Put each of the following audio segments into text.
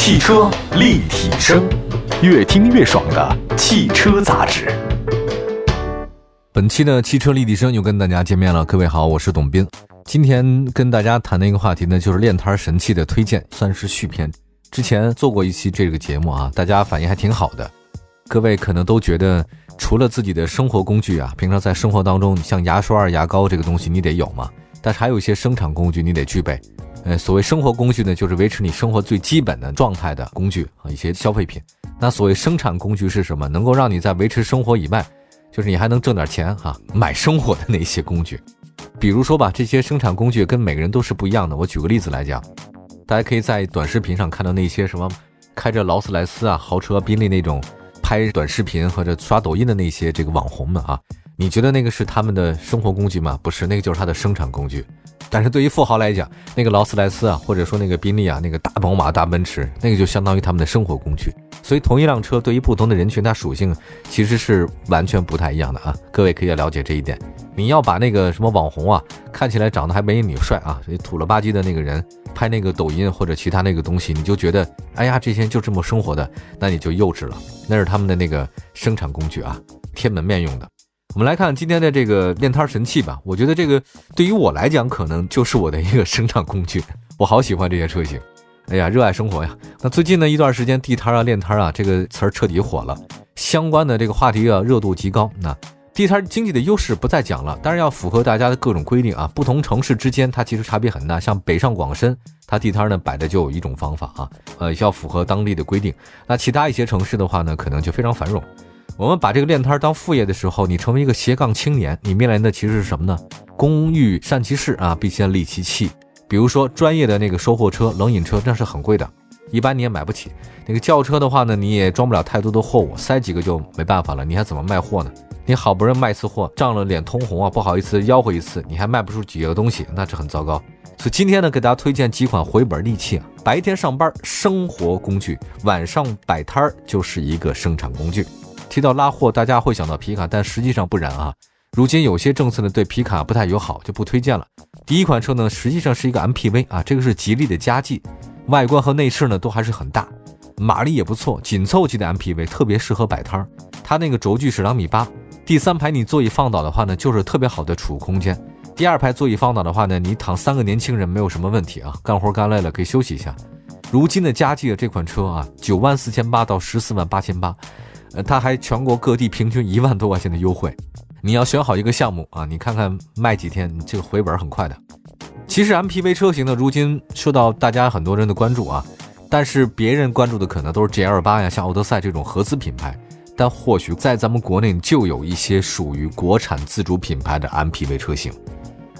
汽车立体声，越听越爽的汽车杂志。本期的汽车立体声又跟大家见面了，各位好，我是董斌。今天跟大家谈的一个话题呢，就是练摊神器的推荐，算是续篇。之前做过一期这个节目啊，大家反应还挺好的。各位可能都觉得，除了自己的生活工具啊，平常在生活当中，像牙刷、牙膏这个东西你得有嘛，但是还有一些生产工具你得具备。呃，所谓生活工具呢，就是维持你生活最基本的状态的工具和一些消费品。那所谓生产工具是什么？能够让你在维持生活以外，就是你还能挣点钱哈，买生活的那些工具。比如说吧，这些生产工具跟每个人都是不一样的。我举个例子来讲，大家可以在短视频上看到那些什么开着劳斯莱斯啊、豪车、宾利那种拍短视频或者刷抖音的那些这个网红们啊，你觉得那个是他们的生活工具吗？不是，那个就是他的生产工具。但是对于富豪来讲，那个劳斯莱斯啊，或者说那个宾利啊，那个大宝马、大奔驰，那个就相当于他们的生活工具。所以同一辆车对于不同的人群，它属性其实是完全不太一样的啊。各位可以了解这一点。你要把那个什么网红啊，看起来长得还没你帅啊，土了吧唧的那个人拍那个抖音或者其他那个东西，你就觉得哎呀，这些人就这么生活的，那你就幼稚了。那是他们的那个生产工具啊，贴门面用的。我们来看今天的这个练摊神器吧。我觉得这个对于我来讲，可能就是我的一个生产工具。我好喜欢这些车型，哎呀，热爱生活呀。那最近呢一段时间，地摊啊、练摊啊这个词儿彻底火了，相关的这个话题啊热度极高。那地摊经济的优势不再讲了，当然要符合大家的各种规定啊。不同城市之间它其实差别很大，像北上广深，它地摊呢摆的就有一种方法啊，呃，要符合当地的规定。那其他一些城市的话呢，可能就非常繁荣。我们把这个练摊当副业的时候，你成为一个斜杠青年，你面临的其实是什么呢？工欲善其事啊，必先利其器。比如说专业的那个收货车、冷饮车，那是很贵的，一般你也买不起。那个轿车的话呢，你也装不了太多的货物，塞几个就没办法了，你还怎么卖货呢？你好不容易卖次货，涨了脸通红啊，不好意思吆喝一次，你还卖不出几个东西，那是很糟糕。所以今天呢，给大家推荐几款回本利器啊，白天上班生活工具，晚上摆摊儿就是一个生产工具。提到拉货，大家会想到皮卡，但实际上不然啊。如今有些政策呢对皮卡不太友好，就不推荐了。第一款车呢，实际上是一个 MPV 啊，这个是吉利的嘉际，外观和内饰呢都还是很大，马力也不错，紧凑级的 MPV 特别适合摆摊儿。它那个轴距是两米八，第三排你座椅放倒的话呢，就是特别好的储物空间。第二排座椅放倒的话呢，你躺三个年轻人没有什么问题啊，干活干累了可以休息一下。如今的嘉际的这款车啊，九万四千八到十四万八千八。呃，它还全国各地平均一万多块钱的优惠，你要选好一个项目啊，你看看卖几天，这个回本很快的。其实 MPV 车型呢，如今受到大家很多人的关注啊，但是别人关注的可能都是 GL 八呀，像奥德赛这种合资品牌，但或许在咱们国内就有一些属于国产自主品牌的 MPV 车型。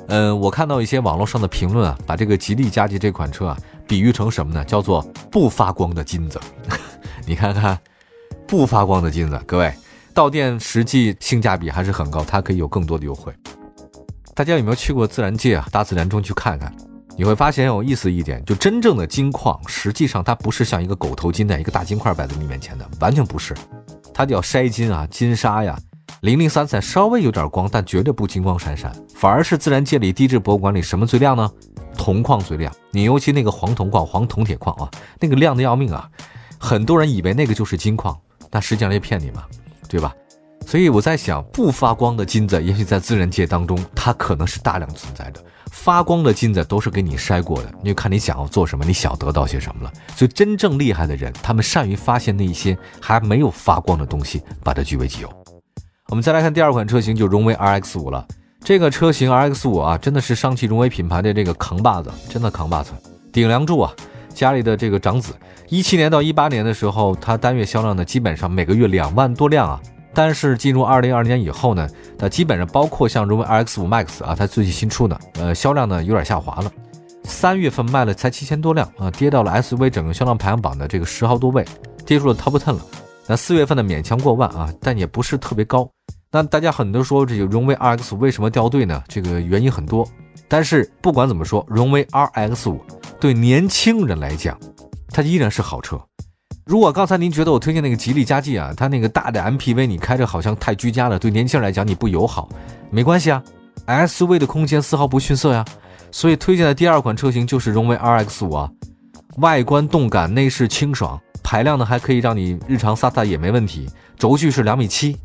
嗯，我看到一些网络上的评论啊，把这个吉利嘉际这款车啊，比喻成什么呢？叫做不发光的金子。你看看。不发光的金子，各位，到店实际性价比还是很高，它可以有更多的优惠。大家有没有去过自然界啊？大自然中去看看，你会发现有意思一点，就真正的金矿，实际上它不是像一个狗头金在一个大金块摆在你面前的，完全不是，它叫筛金啊，金沙呀，零零散散，稍微有点光，但绝对不金光闪闪，反而是自然界里地质博物馆里什么最亮呢？铜矿最亮，你尤其那个黄铜矿、黄铜铁矿啊，那个亮的要命啊，很多人以为那个就是金矿。那实际上是骗你嘛，对吧？所以我在想，不发光的金子，也许在自然界当中，它可能是大量存在的；发光的金子都是给你筛过的，你就看你想要做什么，你想得到些什么了。所以真正厉害的人，他们善于发现那些还没有发光的东西，把它据为己有。我们再来看第二款车型，就荣威 RX 五了。这个车型 RX 五啊，真的是上汽荣威品牌的这个扛把子，真的扛把子，顶梁柱啊。家里的这个长子，一七年到一八年的时候，它单月销量呢，基本上每个月两万多辆啊。但是进入二零二零年以后呢，它基本上包括像荣威 RX 五 Max 啊，它最近新出的，呃，销量呢有点下滑了。三月份卖了才七千多辆啊，跌到了 SUV 整个销量排行榜的这个十号多位，跌入了 Top Ten 了。那四月份呢勉强过万啊，但也不是特别高。那大家很多说这个荣威 RX 为什么掉队呢？这个原因很多。但是不管怎么说，荣威 RX 五。对年轻人来讲，它依然是好车。如果刚才您觉得我推荐那个吉利嘉际啊，它那个大的 MPV 你开着好像太居家了，对年轻人来讲你不友好，没关系啊，SUV 的空间丝毫不逊色呀。所以推荐的第二款车型就是荣威 RX 五啊。外观动感，内饰清爽，排量呢还可以让你日常撒撒也没问题。轴距是两米七，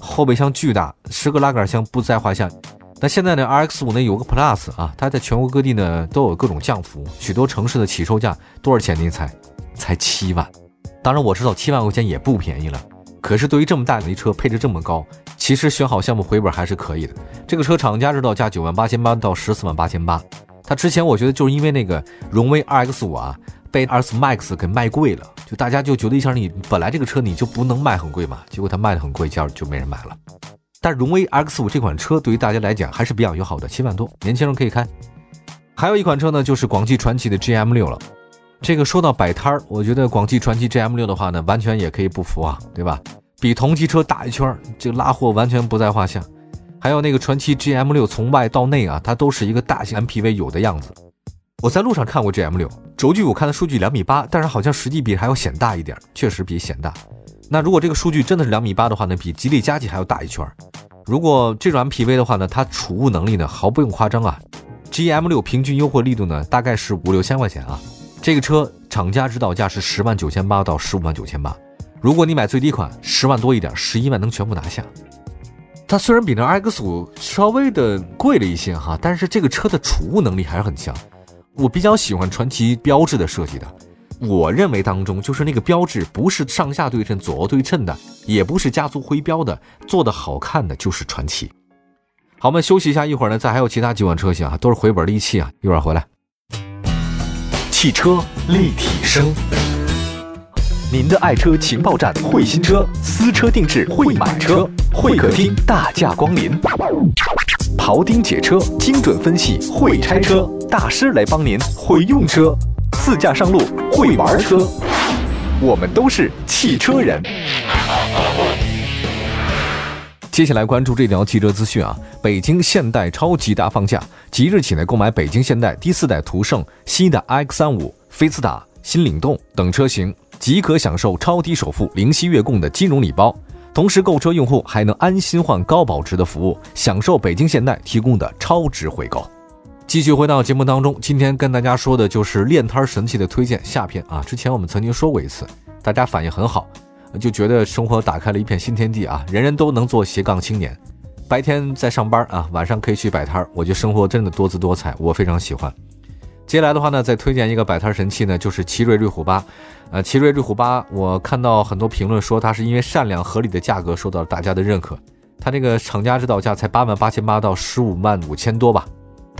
后备箱巨大，十个拉杆箱不在话下。那现在呢，RX 五呢有个 Plus 啊，它在全国各地呢都有各种降幅，许多城市的起售价多少钱？您猜？才七万。当然我知道七万块钱也不便宜了，可是对于这么大的一车，配置这么高，其实选好项目回本还是可以的。这个车厂家指导价九万八千八到十四万八千八。它之前我觉得就是因为那个荣威 RX 五啊被 RX Max 给卖贵了，就大家就觉得一下你本来这个车你就不能卖很贵嘛，结果它卖的很贵，价就没人买了。但荣威 X 五这款车对于大家来讲还是比较友好的，七万多，年轻人可以开。还有一款车呢，就是广汽传祺的 GM 六了。这个说到摆摊儿，我觉得广汽传祺 GM 六的话呢，完全也可以不服啊，对吧？比同级车大一圈，这个拉货完全不在话下。还有那个传祺 GM 六，从外到内啊，它都是一个大型 MPV 有的样子。我在路上看过 GM 六，轴距我看的数据两米八，但是好像实际比还要显大一点，确实比显大。那如果这个数据真的是两米八的话呢，比吉利嘉际还要大一圈。如果这种 MPV 的话呢，它储物能力呢毫不用夸张啊。GM 六平均优惠力度呢大概是五六千块钱啊。这个车厂家指导价是十万九千八到十五万九千八。如果你买最低款，十万多一点，十一万能全部拿下。它虽然比那 X 五稍微的贵了一些哈，但是这个车的储物能力还是很强。我比较喜欢传奇标志的设计的。我认为当中就是那个标志不是上下对称、左右对称的，也不是家族徽标的，做的好看的就是传奇。好，我们休息一下，一会儿呢，再还有其他几款车型啊，都是回本利器啊，一会儿回来。汽车立体声，您的爱车情报站，会新车，私车定制，会买车，会客厅大驾光临，庖丁解车，精准分析，会拆车大师来帮您会用车。自驾上路会玩车，我们都是汽车人。接下来关注这条汽车资讯啊！北京现代超级大放价，即日起呢，购买北京现代第四代途胜、新的 X 三五、菲斯塔、新领动等车型，即可享受超低首付、零息月供的金融礼包。同时，购车用户还能安心换高保值的服务，享受北京现代提供的超值回购。继续回到节目当中，今天跟大家说的就是练摊神器的推荐下篇啊。之前我们曾经说过一次，大家反应很好，就觉得生活打开了一片新天地啊，人人都能做斜杠青年。白天在上班啊，晚上可以去摆摊儿，我觉得生活真的多姿多彩，我非常喜欢。接下来的话呢，再推荐一个摆摊神器呢，就是奇瑞瑞虎八。呃，奇瑞瑞虎八，我看到很多评论说它是因为善良合理的价格受到了大家的认可，它这个厂家指导价才八万八千八到十五万五千多吧。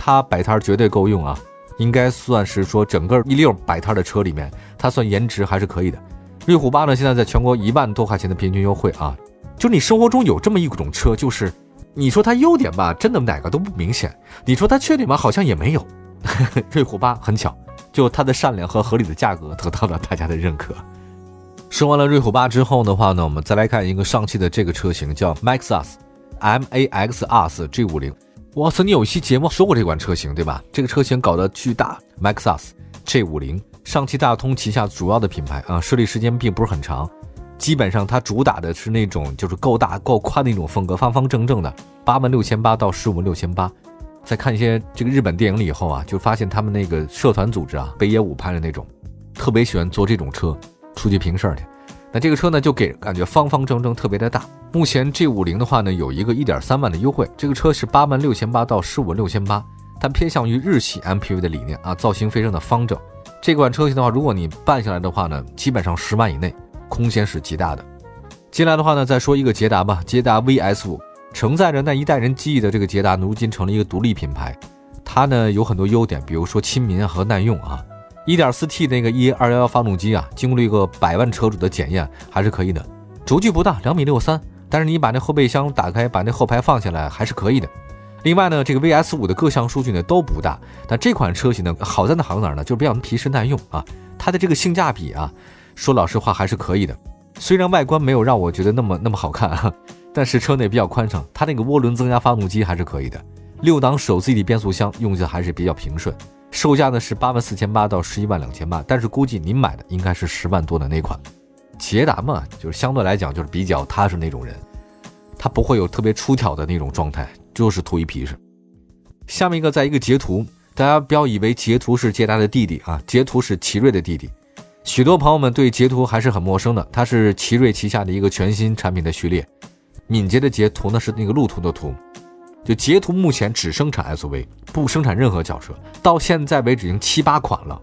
它摆摊绝对够用啊，应该算是说整个一溜摆摊的车里面，它算颜值还是可以的。瑞虎八呢，现在在全国一万多块钱的平均优惠啊，就你生活中有这么一种车，就是你说它优点吧，真的哪个都不明显；你说它缺点吧，好像也没有。瑞虎八很巧，就它的善良和合理的价格得到了大家的认可。说完了瑞虎八之后的话呢，我们再来看一个上汽的这个车型，叫 Maxus M A X U S G 五零。哇曾经有一期节目说过这款车型，对吧？这个车型搞得巨大，Maxus G50，上汽大通旗下主要的品牌啊，设立时间并不是很长，基本上它主打的是那种就是够大够宽的那种风格，方方正正的，八万六千八到十五万六千八。在看一些这个日本电影了以后啊，就发现他们那个社团组织啊，北野武拍的那种，特别喜欢坐这种车出去平事儿去。那这个车呢，就给人感觉方方正正，特别的大。目前 G 五零的话呢，有一个一点三万的优惠。这个车是八万六千八到十五万六千八，它偏向于日系 MPV 的理念啊，造型非常的方正。这款车型的话，如果你办下来的话呢，基本上十万以内，空间是极大的。接下来的话呢，再说一个捷达吧，捷达 VS 五，承载着那一代人记忆的这个捷达，如今成了一个独立品牌。它呢有很多优点，比如说亲民和耐用啊。1.4T 那个 E211 发动机啊，经过了一个百万车主的检验，还是可以的。轴距不大，两米六三，但是你把那后备箱打开，把那后排放下来，还是可以的。另外呢，这个 VS5 的各项数据呢都不大，但这款车型呢好在哪好在哪呢？就是比较皮实耐用啊。它的这个性价比啊，说老实话还是可以的。虽然外观没有让我觉得那么那么好看啊，但是车内比较宽敞，它那个涡轮增压发动机还是可以的。六档手自一体变速箱用起来还是比较平顺。售价呢是八万四千八到十一万两千八，但是估计您买的应该是十万多的那款。捷达嘛，就是相对来讲就是比较踏实那种人，他不会有特别出挑的那种状态，就是图一皮实。下面一个，在一个截图，大家不要以为截图是捷达的弟弟啊，截图是奇瑞的弟弟。许多朋友们对捷途还是很陌生的，它是奇瑞旗下的一个全新产品的序列。敏捷的捷途呢是那个路途的途。就捷途目前只生产 SUV，不生产任何轿车，到现在为止已经七八款了。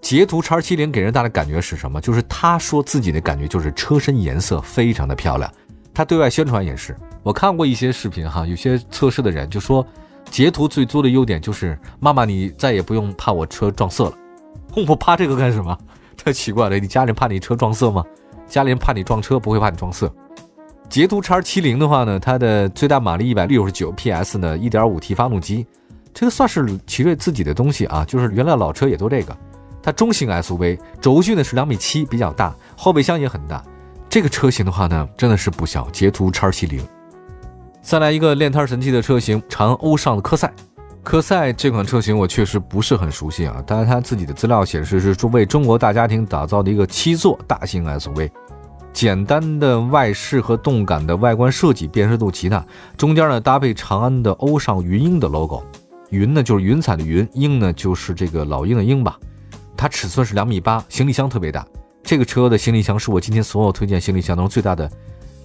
捷途 X70 给人带来的感觉是什么？就是他说自己的感觉就是车身颜色非常的漂亮。他对外宣传也是，我看过一些视频哈，有些测试的人就说，捷途最多的优点就是妈妈你再也不用怕我车撞色了。我怕这个干什么？太奇怪了，你家人怕你车撞色吗？家里人怕你撞车，不会怕你撞色。捷途 X70 的话呢，它的最大马力一百六十九 PS 呢，一点五 T 发动机，这个算是奇瑞自己的东西啊，就是原来老车也都这个。它中型 SUV，轴距呢是两米七，比较大，后备箱也很大。这个车型的话呢，真的是不小。捷途 X70。再来一个练摊神器的车型，长安欧尚的科赛。科赛这款车型我确实不是很熟悉啊，但是它自己的资料显示是为中国大家庭打造的一个七座大型 SUV。简单的外饰和动感的外观设计，辨识度极大。中间呢搭配长安的欧尚云鹰的 logo，云呢就是云彩的云，鹰呢就是这个老鹰的鹰吧。它尺寸是两米八，行李箱特别大。这个车的行李箱是我今天所有推荐行李箱当中最大的，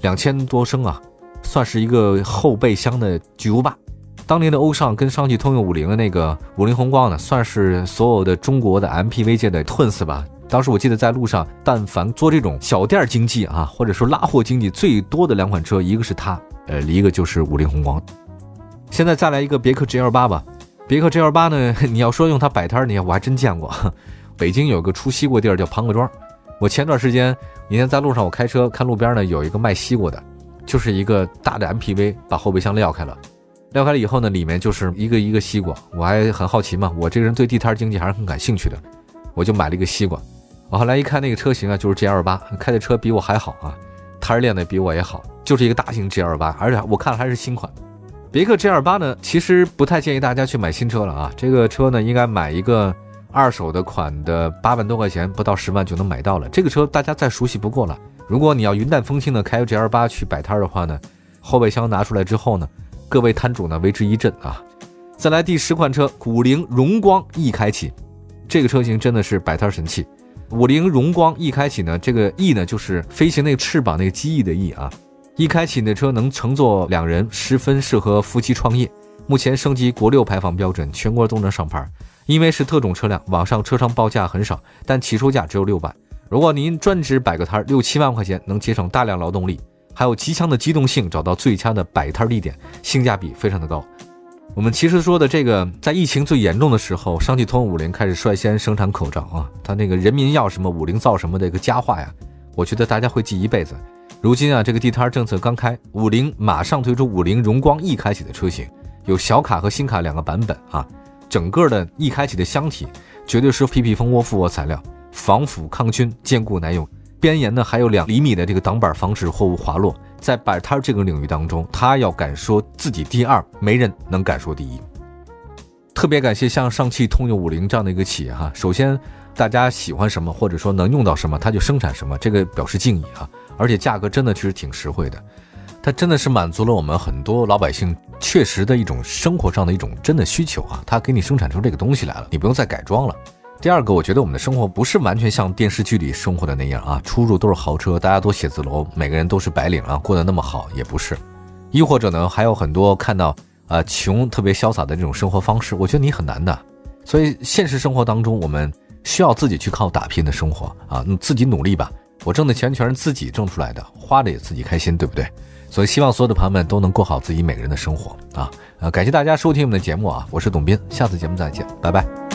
两千多升啊，算是一个后备箱的巨无霸。当年的欧尚跟上汽通用五菱的那个五菱宏光呢，算是所有的中国的 MPV 界的 twins 吧。当时我记得在路上，但凡做这种小店经济啊，或者说拉货经济最多的两款车，一个是它，呃，一个就是五菱宏光。现在再来一个别克 GL 八吧。别克 GL 八呢，你要说用它摆摊儿，你我还真见过。北京有个出西瓜地儿叫庞各庄。我前段时间那天在路上，我开车看路边呢有一个卖西瓜的，就是一个大的 MPV，把后备箱撂开了，撂开了以后呢，里面就是一个一个西瓜。我还很好奇嘛，我这个人对地摊经济还是很感兴趣的，我就买了一个西瓜。我后来一看那个车型啊，就是 G L 八，开的车比我还好啊，胎儿练的比我也好，就是一个大型 G L 八，而且我看了还是新款。别克 G L 八呢，其实不太建议大家去买新车了啊，这个车呢应该买一个二手的款的，八万多块钱不到十万就能买到了。这个车大家再熟悉不过了。如果你要云淡风轻的开 G L 八去摆摊的话呢，后备箱拿出来之后呢，各位摊主呢为之一振啊。再来第十款车，五菱荣光 E 开启，这个车型真的是摆摊神器。五菱荣光 E 开启呢，这个 E 呢就是飞行那个翅膀那个机翼的 E 啊。E 开启那车能乘坐两人，十分适合夫妻创业。目前升级国六排放标准，全国都能上牌。因为是特种车辆，网上车商报价很少，但起售价只有六万。如果您专职摆个摊儿，六七万块钱能节省大量劳动力，还有极强的机动性，找到最佳的摆摊地点，性价比非常的高。我们其实说的这个，在疫情最严重的时候，上汽通用五菱开始率先生产口罩啊，它那个人民要什么五菱造什么的一个佳话呀，我觉得大家会记一辈子。如今啊，这个地摊政策刚开，五菱马上推出五菱荣光 E 开启的车型，有小卡和新卡两个版本啊，整个的 E 开启的箱体绝对是 PP 蜂窝复合材料，防腐抗菌，坚固耐用，边沿呢还有两厘米的这个挡板，防止货物滑落。在摆摊这个领域当中，他要敢说自己第二，没人能敢说第一。特别感谢像上汽通用五菱这样的一个企业哈，首先大家喜欢什么或者说能用到什么，它就生产什么，这个表示敬意啊。而且价格真的其实挺实惠的，它真的是满足了我们很多老百姓确实的一种生活上的一种真的需求啊。它给你生产出这个东西来了，你不用再改装了。第二个，我觉得我们的生活不是完全像电视剧里生活的那样啊，出入都是豪车，大家都写字楼，每个人都是白领啊，过得那么好也不是。亦或者呢，还有很多看到啊穷特别潇洒的这种生活方式，我觉得你很难的。所以现实生活当中，我们需要自己去靠打拼的生活啊，你自己努力吧。我挣的钱全是自己挣出来的，花的也自己开心，对不对？所以希望所有的朋友们都能过好自己每个人的生活啊。呃，感谢大家收听我们的节目啊，我是董斌，下次节目再见，拜拜。